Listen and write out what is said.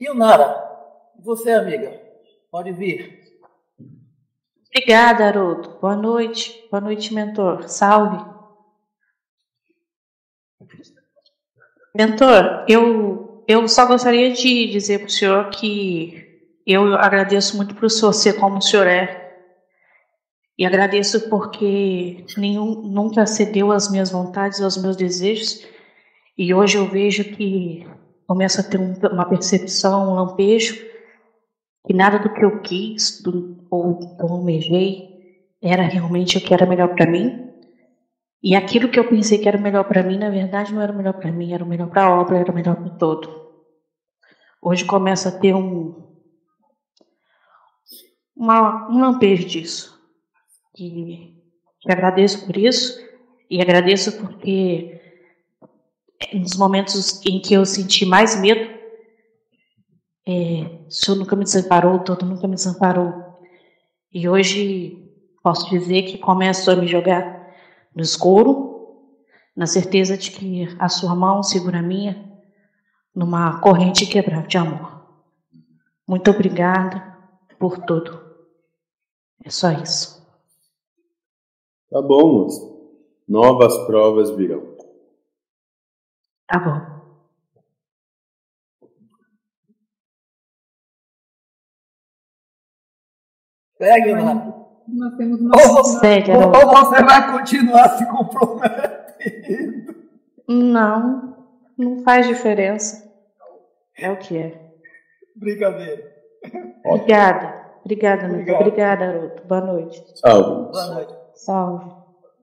E o Nara? Você, amiga? Pode vir. Obrigada, Haroldo. Boa noite. Boa noite, mentor. Salve. Mentor, eu, eu só gostaria de dizer para o senhor que eu agradeço muito por o senhor ser como o senhor é. E agradeço porque nenhum, nunca cedeu às minhas vontades, aos meus desejos. E hoje eu vejo que começo a ter um, uma percepção, um lampejo, que nada do que eu quis do, ou eu almejei era realmente o que era melhor para mim. E aquilo que eu pensei que era melhor para mim, na verdade, não era melhor para mim, era o melhor para a obra, era o melhor para todo. Hoje começa a ter um, uma, um lampejo disso. E, e agradeço por isso, e agradeço porque nos momentos em que eu senti mais medo, é, o Senhor nunca me desamparou, todo nunca me desamparou. E hoje posso dizer que começo a me jogar no escuro, na certeza de que a sua mão segura a minha numa corrente quebrada de amor. Muito obrigada por tudo. É só isso. Tá bom, moço. Novas provas virão. Tá bom. Pegue, Nara. Nós temos uma. Ou você, Segue, ou Haroldo. você vai continuar se comprometendo. Não, não faz diferença. É o que é. Brincadeira. Obrigada. Obrigada. Obrigado. Obrigada, Haroldo. Boa noite. Salve. Boa noite. Salve.